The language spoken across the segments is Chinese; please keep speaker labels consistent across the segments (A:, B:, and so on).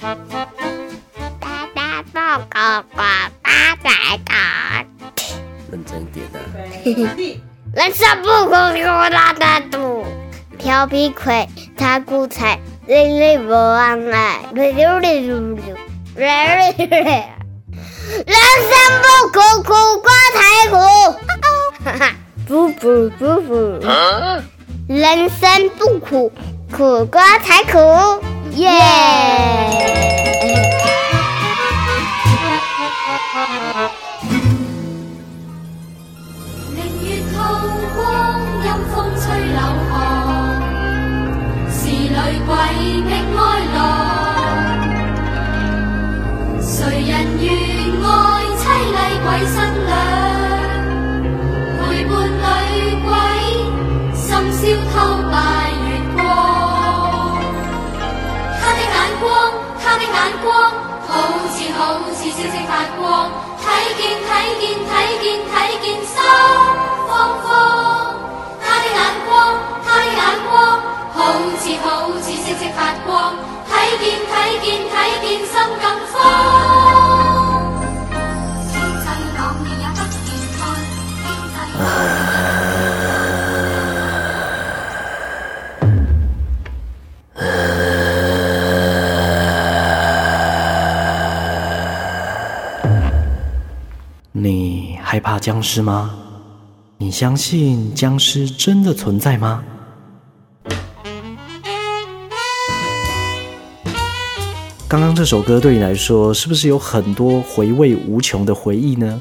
A: 大大报告呱大大大，
B: 认真一点啊！
A: 人生不苦苦大大度，调皮鬼他苦菜，累累不忘爱，溜溜溜溜溜，溜溜溜。人生不苦苦瓜才苦，不不不不，人生不苦苦瓜才苦，耶！
C: 明月透光，阴風吹柳巷，是女鬼觅哀郎。誰人願愛凄厲鬼新眼光，好似好似星星发光，睇见睇见睇见睇见心慌慌。他的眼光，他的眼光，好似好似星星发光，睇见睇见睇见心更慌。
B: 害怕僵尸吗？你相信僵尸真的存在吗？刚刚这首歌对你来说，是不是有很多回味无穷的回忆呢？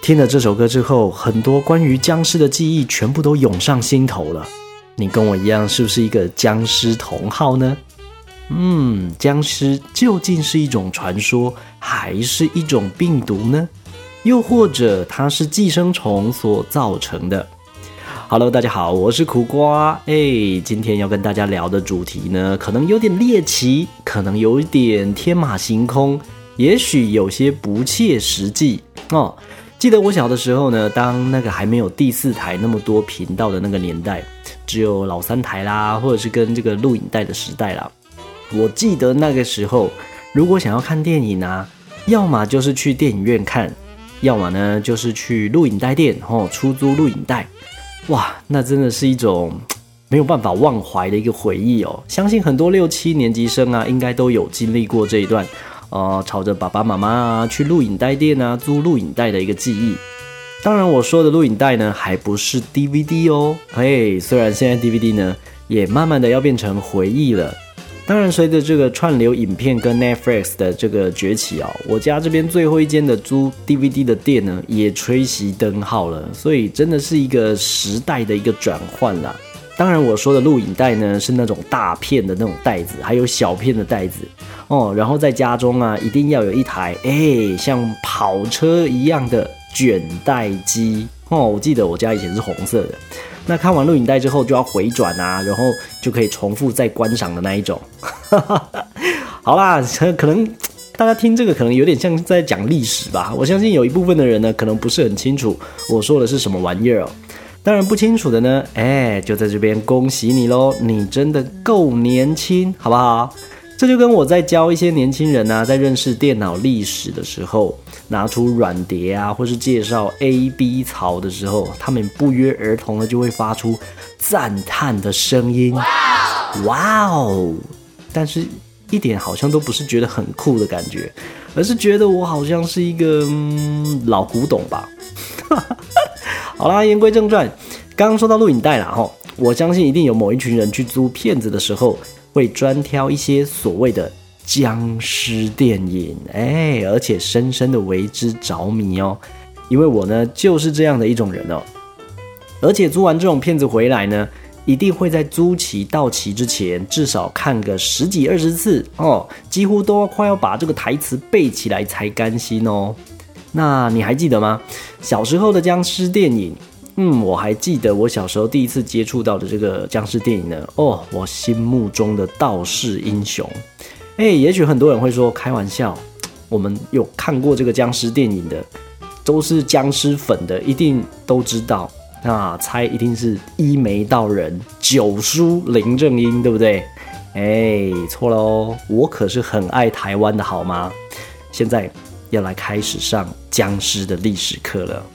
B: 听了这首歌之后，很多关于僵尸的记忆全部都涌上心头了。你跟我一样，是不是一个僵尸同好呢？嗯，僵尸究竟是一种传说，还是一种病毒呢？又或者它是寄生虫所造成的？Hello，大家好，我是苦瓜。哎，今天要跟大家聊的主题呢，可能有点猎奇，可能有一点天马行空，也许有些不切实际哦。记得我小的时候呢，当那个还没有第四台那么多频道的那个年代，只有老三台啦，或者是跟这个录影带的时代啦。我记得那个时候，如果想要看电影啊，要么就是去电影院看，要么呢就是去录影带店哦出租录影带。哇，那真的是一种没有办法忘怀的一个回忆哦。相信很多六七年级生啊，应该都有经历过这一段，呃，朝着爸爸妈妈啊去录影带店啊租录影带的一个记忆。当然，我说的录影带呢，还不是 DVD 哦。嘿，虽然现在 DVD 呢也慢慢的要变成回忆了。当然，随着这个串流影片跟 Netflix 的这个崛起啊、我家这边最后一间的租 DVD 的店呢，也吹熄灯号了，所以真的是一个时代的一个转换啦。当然，我说的录影带呢，是那种大片的那种袋子，还有小片的袋子哦。然后在家中啊，一定要有一台哎，像跑车一样的卷带机哦。我记得我家以前是红色的。那看完录影带之后就要回转啊，然后就可以重复再观赏的那一种。好啦，可能大家听这个可能有点像在讲历史吧。我相信有一部分的人呢，可能不是很清楚我说的是什么玩意儿哦。当然不清楚的呢，哎，就在这边恭喜你喽，你真的够年轻，好不好？这就跟我在教一些年轻人啊，在认识电脑历史的时候，拿出软碟啊，或是介绍 A、B 槽的时候，他们不约而同的就会发出赞叹的声音。哇哦！但是一点好像都不是觉得很酷的感觉，而是觉得我好像是一个、嗯、老古董吧。好啦，言归正传，刚刚说到录影带啦，吼，我相信一定有某一群人去租片子的时候，会专挑一些所谓的僵尸电影，哎，而且深深的为之着迷哦。因为我呢就是这样的一种人哦，而且租完这种片子回来呢，一定会在租期到期之前至少看个十几二十次哦，几乎都快要把这个台词背起来才甘心哦。那你还记得吗？小时候的僵尸电影，嗯，我还记得我小时候第一次接触到的这个僵尸电影呢。哦，我心目中的道士英雄。哎，也许很多人会说开玩笑，我们有看过这个僵尸电影的，都是僵尸粉的，一定都知道。那猜一定是一眉道人九叔林正英，对不对？哎，错喽，我可是很爱台湾的好吗？现在要来开始上僵尸的历史课了。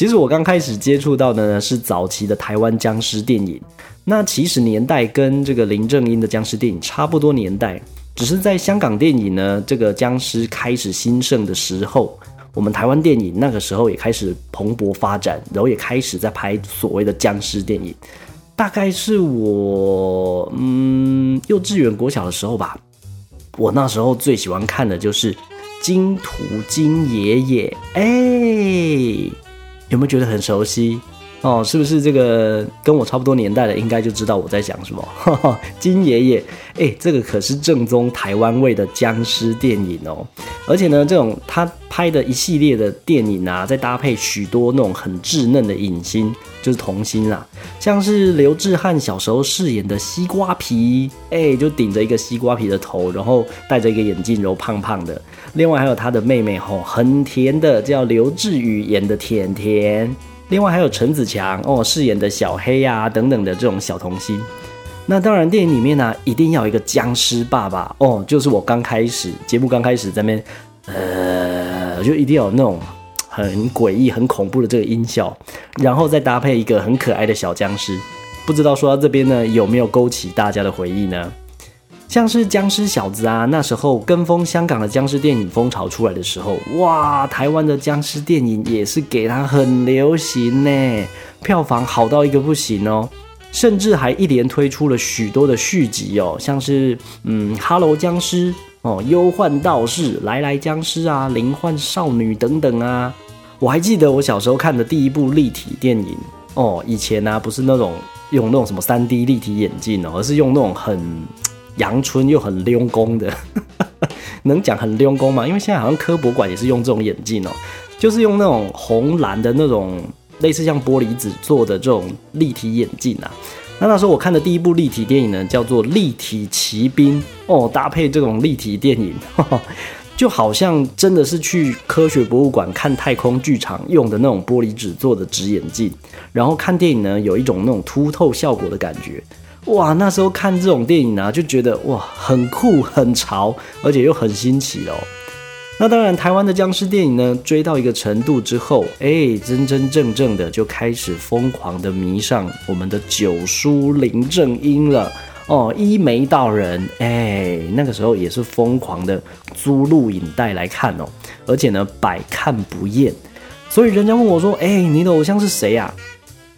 B: 其实我刚开始接触到的呢是早期的台湾僵尸电影，那其实年代跟这个林正英的僵尸电影差不多年代，只是在香港电影呢这个僵尸开始兴盛的时候，我们台湾电影那个时候也开始蓬勃发展，然后也开始在拍所谓的僵尸电影。大概是我嗯幼稚园国小的时候吧，我那时候最喜欢看的就是金图金爷爷，哎。有没有觉得很熟悉？哦？是不是这个跟我差不多年代的，应该就知道我在讲什么？金爷爷，哎，这个可是正宗台湾味的僵尸电影哦。而且呢，这种他拍的一系列的电影啊，再搭配许多那种很稚嫩的影星，就是童星啊，像是刘志汉小时候饰演的西瓜皮，哎，就顶着一个西瓜皮的头，然后戴着一个眼镜，然后胖胖的。另外还有他的妹妹吼，很甜的，叫刘志宇演的甜甜。另外还有陈子强哦饰演的小黑呀等等的这种小童星。那当然电影里面呢，一定要有一个僵尸爸爸哦，就是我刚开始节目刚开始在那边，呃，就一定要有那种很诡异、很恐怖的这个音效，然后再搭配一个很可爱的小僵尸。不知道说到这边呢，有没有勾起大家的回忆呢？像是僵尸小子啊，那时候跟风香港的僵尸电影风潮出来的时候，哇，台湾的僵尸电影也是给它很流行呢，票房好到一个不行哦，甚至还一连推出了许多的续集哦，像是嗯哈喽僵尸哦，忧患道士，来来僵尸啊，灵幻少女等等啊，我还记得我小时候看的第一部立体电影哦，以前呢不是那种用那种什么三 D 立体眼镜哦，而是用那种很。阳春又很溜工的，能讲很溜工吗？因为现在好像科博馆也是用这种眼镜哦，就是用那种红蓝的那种类似像玻璃纸做的这种立体眼镜啊。那那时候我看的第一部立体电影呢，叫做《立体骑兵》哦，搭配这种立体电影，就好像真的是去科学博物馆看太空剧场用的那种玻璃纸做的纸眼镜，然后看电影呢，有一种那种凸透效果的感觉。哇，那时候看这种电影啊，就觉得哇很酷很潮，而且又很新奇哦。那当然，台湾的僵尸电影呢，追到一个程度之后，哎，真真正正的就开始疯狂的迷上我们的九叔林正英了哦，一眉道人，哎，那个时候也是疯狂的租录影带来看哦，而且呢百看不厌。所以人家问我说，哎，你的偶像是谁呀？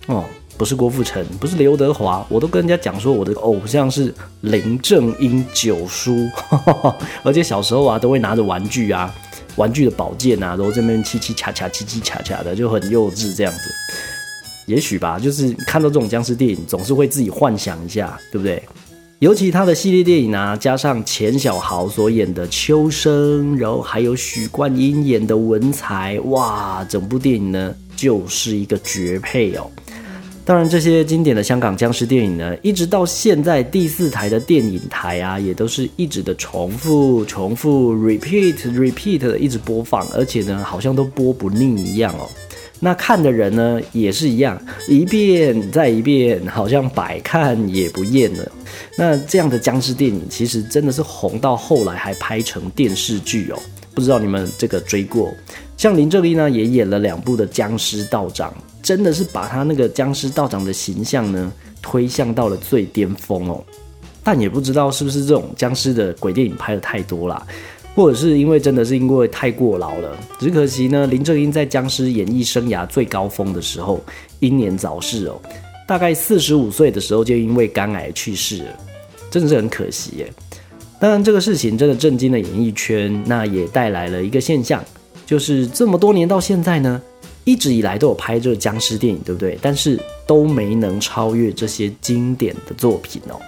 B: 哦。不是郭富城，不是刘德华，我都跟人家讲说我的偶像是林正英九叔，而且小时候啊都会拿着玩具啊，玩具的宝剑啊，然后这边叽叽恰恰、叽叽恰恰的，就很幼稚这样子。也许吧，就是看到这种僵尸电影，总是会自己幻想一下，对不对？尤其他的系列电影啊，加上钱小豪所演的秋生，然后还有许冠英演的文才，哇，整部电影呢就是一个绝配哦。当然，这些经典的香港僵尸电影呢，一直到现在第四台的电影台啊，也都是一直的重复、重复、repeat、repeat 的一直播放，而且呢，好像都播不腻一样哦。那看的人呢，也是一样，一遍再一遍，好像百看也不厌了。那这样的僵尸电影，其实真的是红到后来还拍成电视剧哦。不知道你们这个追过？像林正英呢，也演了两部的僵尸道长。真的是把他那个僵尸道长的形象呢推向到了最巅峰哦，但也不知道是不是这种僵尸的鬼电影拍的太多啦，或者是因为真的是因为太过劳了。只可惜呢，林正英在僵尸演艺生涯最高峰的时候英年早逝哦，大概四十五岁的时候就因为肝癌去世了，真的是很可惜耶。当然，这个事情真的震惊了演艺圈，那也带来了一个现象，就是这么多年到现在呢。一直以来都有拍这个僵尸电影，对不对？但是都没能超越这些经典的作品哦。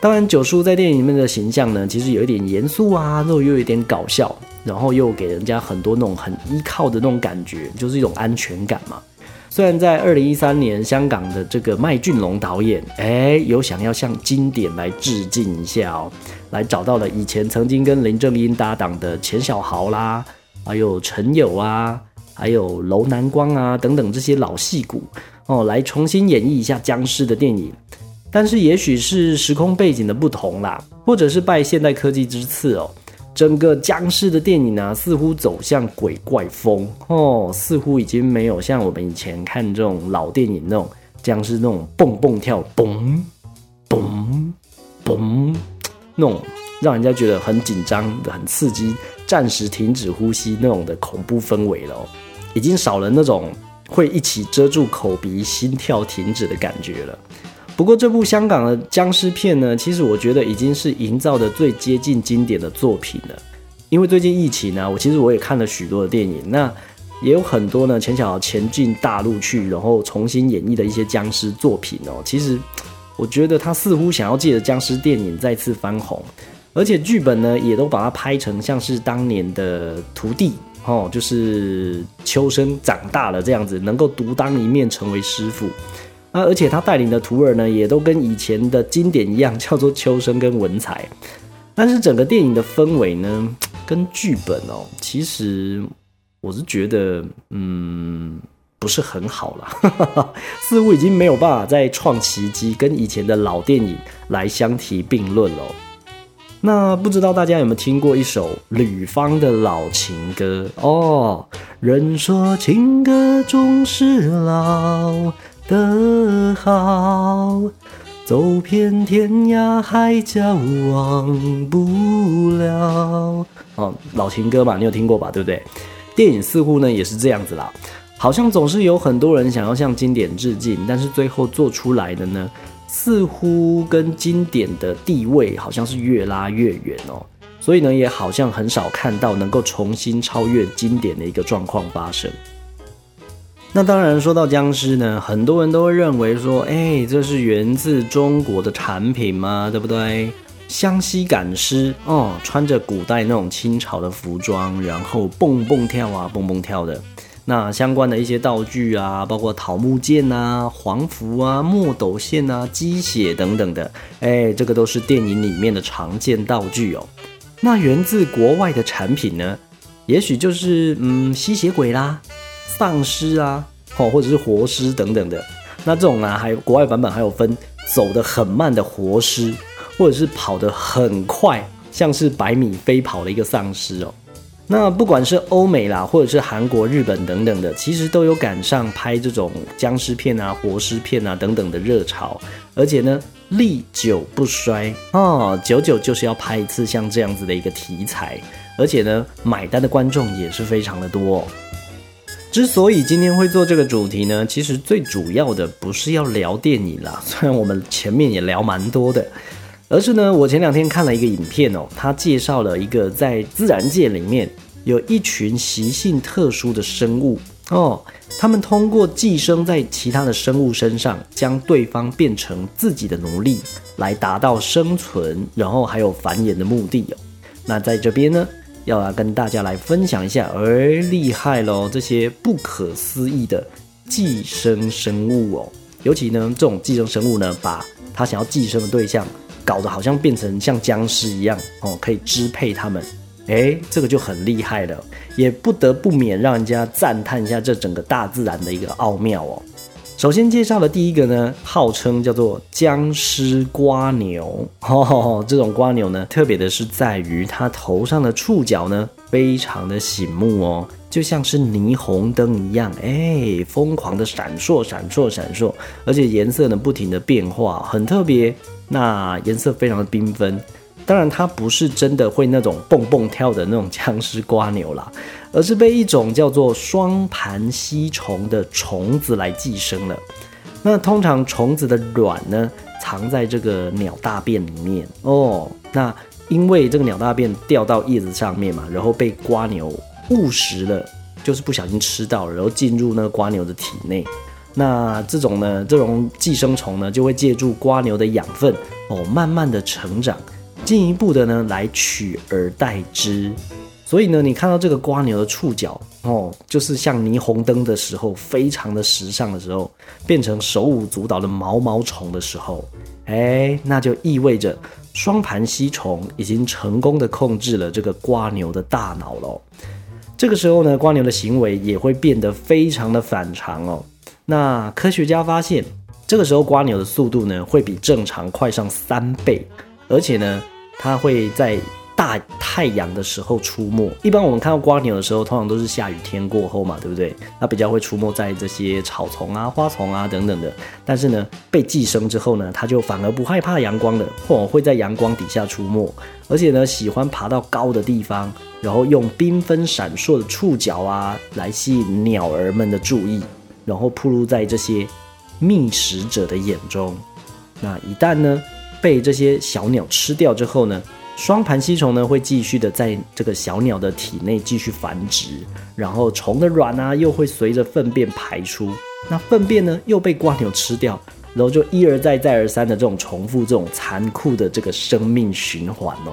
B: 当然，九叔在电影里面的形象呢，其实有一点严肃啊，然后又有一点搞笑，然后又给人家很多那种很依靠的那种感觉，就是一种安全感嘛。虽然在二零一三年，香港的这个麦浚龙导演，哎，有想要向经典来致敬一下哦，来找到了以前曾经跟林正英搭档的钱小豪啦，还有陈友啊。还有楼南光啊等等这些老戏骨哦，来重新演绎一下僵尸的电影。但是也许是时空背景的不同啦，或者是拜现代科技之赐哦，整个僵尸的电影啊，似乎走向鬼怪风哦，似乎已经没有像我们以前看这种老电影那种僵尸那种蹦蹦跳、嘣嘣嘣那种让人家觉得很紧张、很刺激、暂时停止呼吸那种的恐怖氛围了，已经少了那种会一起遮住口鼻、心跳停止的感觉了。不过这部香港的僵尸片呢，其实我觉得已经是营造的最接近经典的作品了。因为最近疫情呢，我其实我也看了许多的电影，那也有很多呢钱小前进大陆去，然后重新演绎的一些僵尸作品哦。其实我觉得他似乎想要借着僵尸电影再次翻红，而且剧本呢也都把它拍成像是当年的徒弟哦，就是秋生长大了这样子，能够独当一面成为师傅。啊，而且他带领的徒儿呢，也都跟以前的经典一样，叫做秋生跟文才。但是整个电影的氛围呢，跟剧本哦，其实我是觉得，嗯，不是很好了，似乎已经没有办法再创奇迹，跟以前的老电影来相提并论了。那不知道大家有没有听过一首吕方的老情歌哦？人说情歌总是老。的好，走遍天涯海角忘不了。哦，老情歌嘛，你有听过吧？对不对？电影似乎呢也是这样子啦，好像总是有很多人想要向经典致敬，但是最后做出来的呢，似乎跟经典的地位好像是越拉越远哦。所以呢，也好像很少看到能够重新超越经典的一个状况发生。那当然，说到僵尸呢，很多人都会认为说，哎，这是源自中国的产品吗？对不对？湘西赶尸哦，穿着古代那种清朝的服装，然后蹦蹦跳啊，蹦蹦跳的。那相关的一些道具啊，包括桃木剑啊、黄符啊、墨斗线啊、鸡血等等的，哎，这个都是电影里面的常见道具哦。那源自国外的产品呢，也许就是嗯吸血鬼啦。丧尸啊，哦，或者是活尸等等的，那这种呢，还有国外版本还有分走得很慢的活尸，或者是跑得很快，像是百米飞跑的一个丧尸哦。那不管是欧美啦，或者是韩国、日本等等的，其实都有赶上拍这种僵尸片啊、活尸片啊等等的热潮，而且呢，历久不衰。啊，久久就是要拍一次像这样子的一个题材，而且呢，买单的观众也是非常的多。之所以今天会做这个主题呢，其实最主要的不是要聊电影啦，虽然我们前面也聊蛮多的，而是呢，我前两天看了一个影片哦，它介绍了一个在自然界里面有一群习性特殊的生物哦，他们通过寄生在其他的生物身上，将对方变成自己的奴隶，来达到生存，然后还有繁衍的目的哦。那在这边呢？要来跟大家来分享一下，而厉害喽！这些不可思议的寄生生物哦，尤其呢，这种寄生生物呢，把他想要寄生的对象搞得好像变成像僵尸一样哦，可以支配他们。哎，这个就很厉害了，也不得不免让人家赞叹一下这整个大自然的一个奥妙哦。首先介绍的第一个呢，号称叫做僵尸瓜牛。哦，这种瓜牛呢，特别的是在于它头上的触角呢，非常的醒目哦，就像是霓虹灯一样，哎，疯狂的闪烁、闪烁、闪烁，而且颜色呢不停的变化，很特别。那颜色非常的缤纷。当然，它不是真的会那种蹦蹦跳的那种僵尸瓜牛啦，而是被一种叫做双盘吸虫的虫子来寄生了。那通常虫子的卵呢，藏在这个鸟大便里面哦。那因为这个鸟大便掉到叶子上面嘛，然后被瓜牛误食了，就是不小心吃到了，然后进入那个瓜牛的体内。那这种呢，这种寄生虫呢，就会借助瓜牛的养分哦，慢慢的成长。进一步的呢，来取而代之，所以呢，你看到这个瓜牛的触角哦，就是像霓虹灯的时候，非常的时尚的时候，变成手舞足蹈的毛毛虫的时候，哎，那就意味着双盘吸虫已经成功的控制了这个瓜牛的大脑喽。这个时候呢，瓜牛的行为也会变得非常的反常哦。那科学家发现。这个时候瓜牛的速度呢会比正常快上三倍，而且呢它会在大太阳的时候出没。一般我们看到瓜牛的时候，通常都是下雨天过后嘛，对不对？它比较会出没在这些草丛啊、花丛啊等等的。但是呢，被寄生之后呢，它就反而不害怕阳光了，或会在阳光底下出没，而且呢，喜欢爬到高的地方，然后用缤纷闪烁的触角啊来吸引鸟儿们的注意，然后暴露在这些觅食者的眼中。那一旦呢被这些小鸟吃掉之后呢，双盘吸虫呢会继续的在这个小鸟的体内继续繁殖，然后虫的卵啊又会随着粪便排出，那粪便呢又被瓜牛吃掉，然后就一而再再而三的这种重复这种残酷的这个生命循环哦。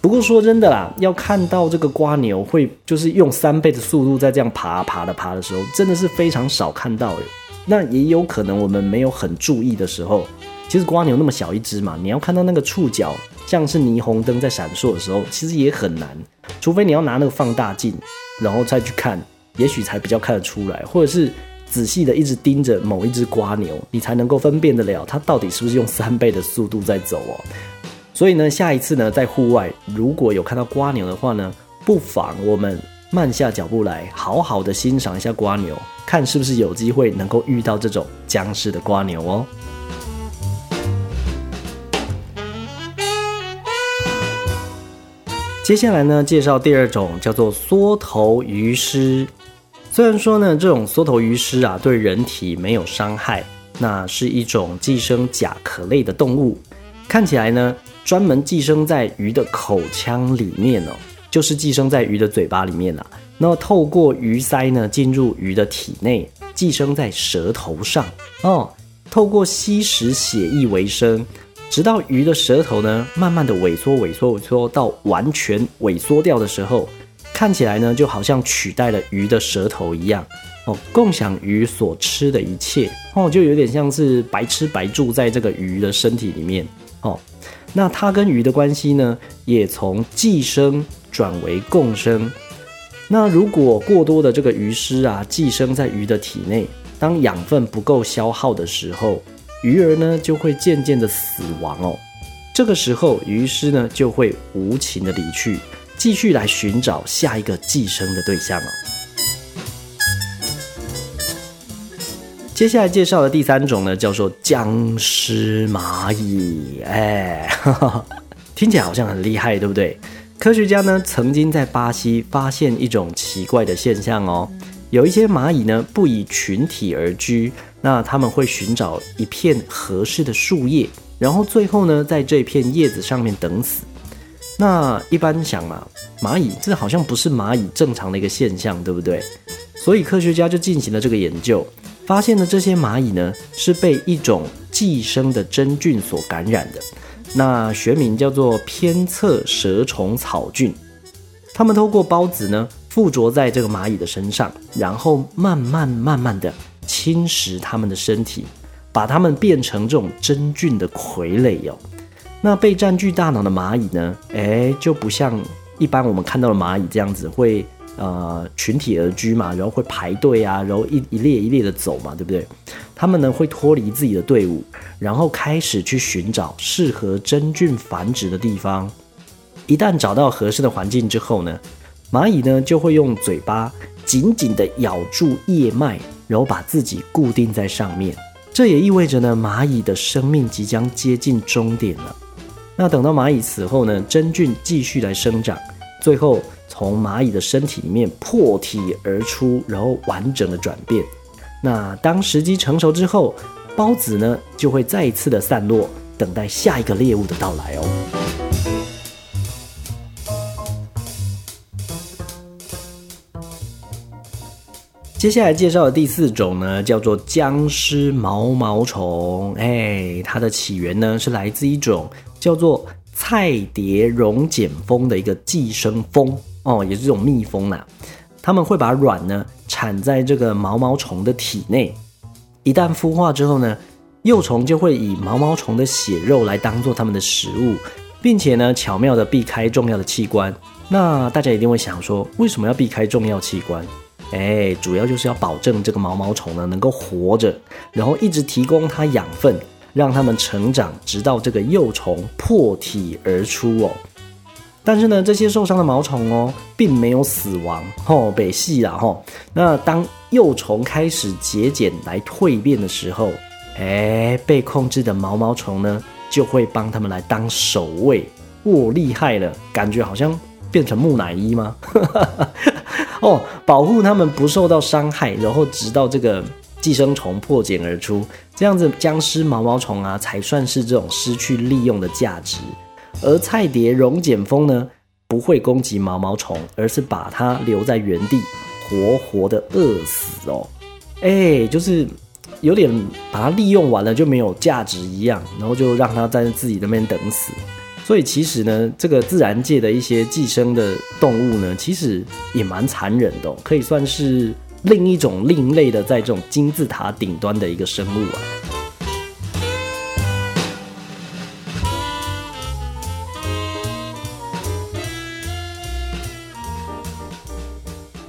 B: 不过说真的啦，要看到这个瓜牛会就是用三倍的速度在这样爬爬的爬的时候，真的是非常少看到诶。那也有可能我们没有很注意的时候，其实瓜牛那么小一只嘛，你要看到那个触角像是霓虹灯在闪烁的时候，其实也很难，除非你要拿那个放大镜，然后再去看，也许才比较看得出来，或者是仔细的一直盯着某一只瓜牛，你才能够分辨得了它到底是不是用三倍的速度在走哦。所以呢，下一次呢，在户外如果有看到瓜牛的话呢，不妨我们慢下脚步来，好好的欣赏一下瓜牛，看是不是有机会能够遇到这种僵尸的瓜牛哦。接下来呢，介绍第二种叫做缩头鱼虱。虽然说呢，这种缩头鱼虱啊，对人体没有伤害，那是一种寄生甲壳类的动物，看起来呢，专门寄生在鱼的口腔里面哦，就是寄生在鱼的嘴巴里面啦。那透过鱼鳃呢，进入鱼的体内，寄生在舌头上哦，透过吸食血液为生。直到鱼的舌头呢，慢慢的萎缩、萎缩、萎缩到完全萎缩掉的时候，看起来呢，就好像取代了鱼的舌头一样哦，共享鱼所吃的一切哦，就有点像是白吃白住在这个鱼的身体里面哦。那它跟鱼的关系呢，也从寄生转为共生。那如果过多的这个鱼虱啊，寄生在鱼的体内，当养分不够消耗的时候，鱼儿呢就会渐渐的死亡哦，这个时候鱼尸呢就会无情的离去，继续来寻找下一个寄生的对象哦。接下来介绍的第三种呢叫做僵尸蚂蚁，哎，听起来好像很厉害，对不对？科学家呢曾经在巴西发现一种奇怪的现象哦，有一些蚂蚁呢不以群体而居。那他们会寻找一片合适的树叶，然后最后呢，在这片叶子上面等死。那一般想嘛，蚂蚁这好像不是蚂蚁正常的一个现象，对不对？所以科学家就进行了这个研究，发现的，这些蚂蚁呢是被一种寄生的真菌所感染的，那学名叫做偏侧蛇虫草菌。它们透过孢子呢附着在这个蚂蚁的身上，然后慢慢慢慢的。侵蚀它们的身体，把它们变成这种真菌的傀儡哦。那被占据大脑的蚂蚁呢？哎，就不像一般我们看到的蚂蚁这样子，会呃群体而居嘛，然后会排队啊，然后一一列一列的走嘛，对不对？他们呢会脱离自己的队伍，然后开始去寻找适合真菌繁殖的地方。一旦找到合适的环境之后呢，蚂蚁呢就会用嘴巴紧紧地咬住叶脉。然后把自己固定在上面，这也意味着呢，蚂蚁的生命即将接近终点了。那等到蚂蚁死后呢，真菌继续来生长，最后从蚂蚁的身体里面破体而出，然后完整的转变。那当时机成熟之后，孢子呢就会再一次的散落，等待下一个猎物的到来哦。接下来介绍的第四种呢，叫做僵尸毛毛虫。哎，它的起源呢是来自一种叫做菜蝶绒茧蜂的一个寄生蜂哦，也是这种蜜蜂啦。他们会把卵呢产在这个毛毛虫的体内，一旦孵化之后呢，幼虫就会以毛毛虫的血肉来当做它们的食物，并且呢巧妙的避开重要的器官。那大家一定会想说，为什么要避开重要器官？哎，主要就是要保证这个毛毛虫呢能够活着，然后一直提供它养分，让它们成长，直到这个幼虫破体而出哦。但是呢，这些受伤的毛虫哦，并没有死亡吼，被戏了吼。那当幼虫开始节俭来蜕变的时候，哎，被控制的毛毛虫呢，就会帮他们来当守卫。哇，厉害了，感觉好像变成木乃伊吗？哦，保护他们不受到伤害，然后直到这个寄生虫破茧而出，这样子僵尸毛毛虫啊，才算是这种失去利用的价值。而菜蝶溶碱蜂呢，不会攻击毛毛虫，而是把它留在原地，活活的饿死哦。哎，就是有点把它利用完了就没有价值一样，然后就让它在自己那边等死。所以其实呢，这个自然界的一些寄生的动物呢，其实也蛮残忍的，可以算是另一种另类的，在这种金字塔顶端的一个生物啊。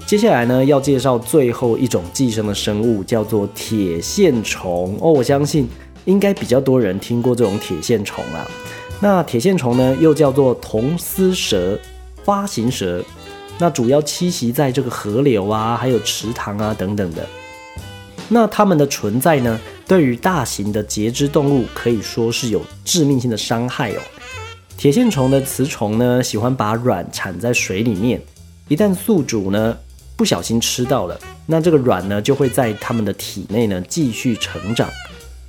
B: 接下来呢，要介绍最后一种寄生的生物，叫做铁线虫哦。我相信应该比较多人听过这种铁线虫啊。那铁线虫呢，又叫做铜丝蛇、发行蛇，那主要栖息在这个河流啊，还有池塘啊等等的。那它们的存在呢，对于大型的节肢动物可以说是有致命性的伤害哦。铁线虫的雌虫呢，喜欢把卵产在水里面，一旦宿主呢。不小心吃到了，那这个卵呢就会在它们的体内呢继续成长，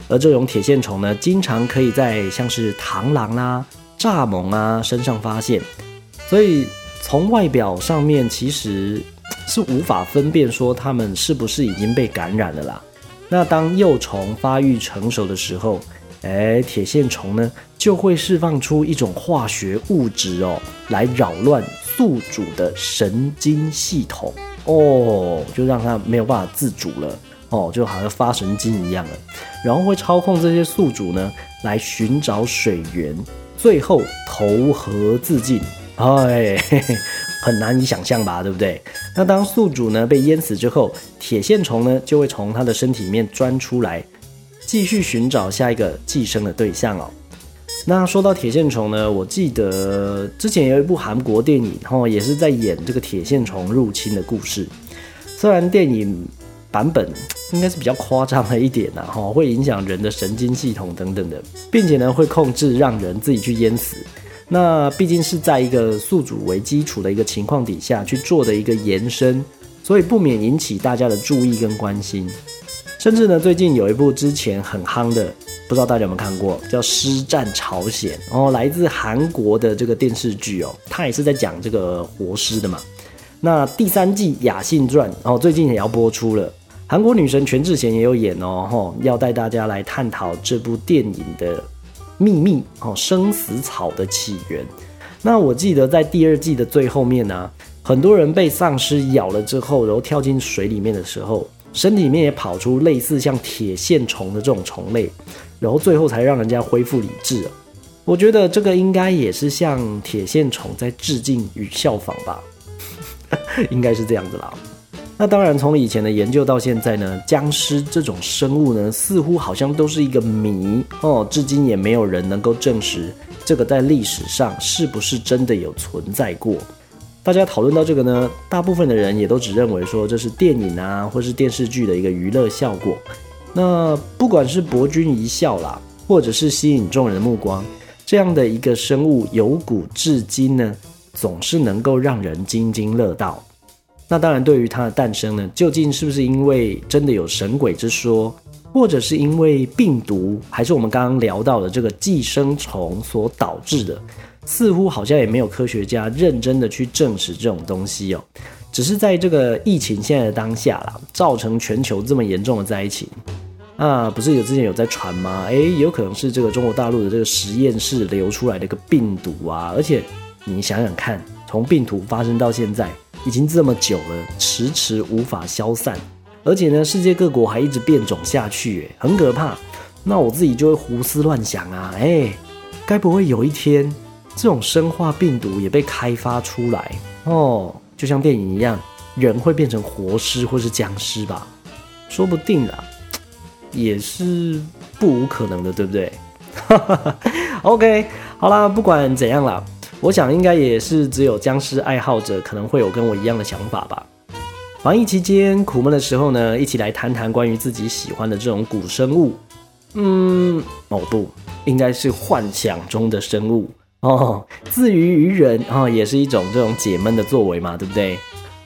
B: 而这种铁线虫呢，经常可以在像是螳螂啦、蚱蜢啊身上发现，所以从外表上面其实是无法分辨说它们是不是已经被感染了啦。那当幼虫发育成熟的时候，哎，铁线虫呢就会释放出一种化学物质哦，来扰乱宿主的神经系统。哦，就让它没有办法自主了，哦，就好像发神经一样了，然后会操控这些宿主呢来寻找水源，最后投河自尽，哎，很难以想象吧，对不对？那当宿主呢被淹死之后，铁线虫呢就会从它的身体里面钻出来，继续寻找下一个寄生的对象哦。那说到铁线虫呢，我记得之前有一部韩国电影，哈，也是在演这个铁线虫入侵的故事。虽然电影版本应该是比较夸张了一点呐，哈，会影响人的神经系统等等的，并且呢会控制让人自己去淹死。那毕竟是在一个宿主为基础的一个情况底下去做的一个延伸，所以不免引起大家的注意跟关心。甚至呢，最近有一部之前很夯的。不知道大家有没有看过叫《师战朝鲜》哦，来自韩国的这个电视剧哦，它也是在讲这个活尸的嘛。那第三季《雅信传》哦，最近也要播出了，韩国女神全智贤也有演哦，吼，要带大家来探讨这部电影的秘密哦，生死草的起源。那我记得在第二季的最后面呢，很多人被丧尸咬了之后，然后跳进水里面的时候，身体里面也跑出类似像铁线虫的这种虫类。然后最后才让人家恢复理智。我觉得这个应该也是向铁线虫在致敬与效仿吧，应该是这样子啦。那当然，从以前的研究到现在呢，僵尸这种生物呢，似乎好像都是一个谜哦，至今也没有人能够证实这个在历史上是不是真的有存在过。大家讨论到这个呢，大部分的人也都只认为说这是电影啊，或是电视剧的一个娱乐效果。那不管是博君一笑啦，或者是吸引众人的目光，这样的一个生物由古至今呢，总是能够让人津津乐道。那当然，对于它的诞生呢，究竟是不是因为真的有神鬼之说，或者是因为病毒，还是我们刚刚聊到的这个寄生虫所导致的，似乎好像也没有科学家认真的去证实这种东西哦。只是在这个疫情现在的当下啦，造成全球这么严重的灾情。啊，不是有之前有在传吗？哎，有可能是这个中国大陆的这个实验室流出来的一个病毒啊！而且你想想看，从病毒发生到现在已经这么久了，迟迟无法消散，而且呢，世界各国还一直变种下去，很可怕。那我自己就会胡思乱想啊，哎，该不会有一天这种生化病毒也被开发出来哦？就像电影一样，人会变成活尸或是僵尸吧？说不定啦，也是不无可能的，对不对？OK，好啦，不管怎样啦，我想应该也是只有僵尸爱好者可能会有跟我一样的想法吧。防疫期间苦闷的时候呢，一起来谈谈关于自己喜欢的这种古生物。嗯，哦不，应该是幻想中的生物哦。自娱于人啊、哦，也是一种这种解闷的作为嘛，对不对？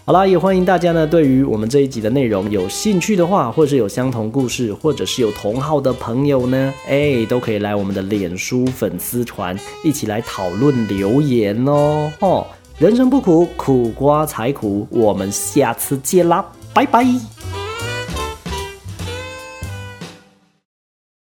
B: 好啦，也欢迎大家呢，对于我们这一集的内容有兴趣的话，或者是有相同故事，或者是有同好的朋友呢，哎，都可以来我们的脸书粉丝团一起来讨论留言哦。哦，人生不苦，苦瓜才苦。我们下次见啦，拜拜。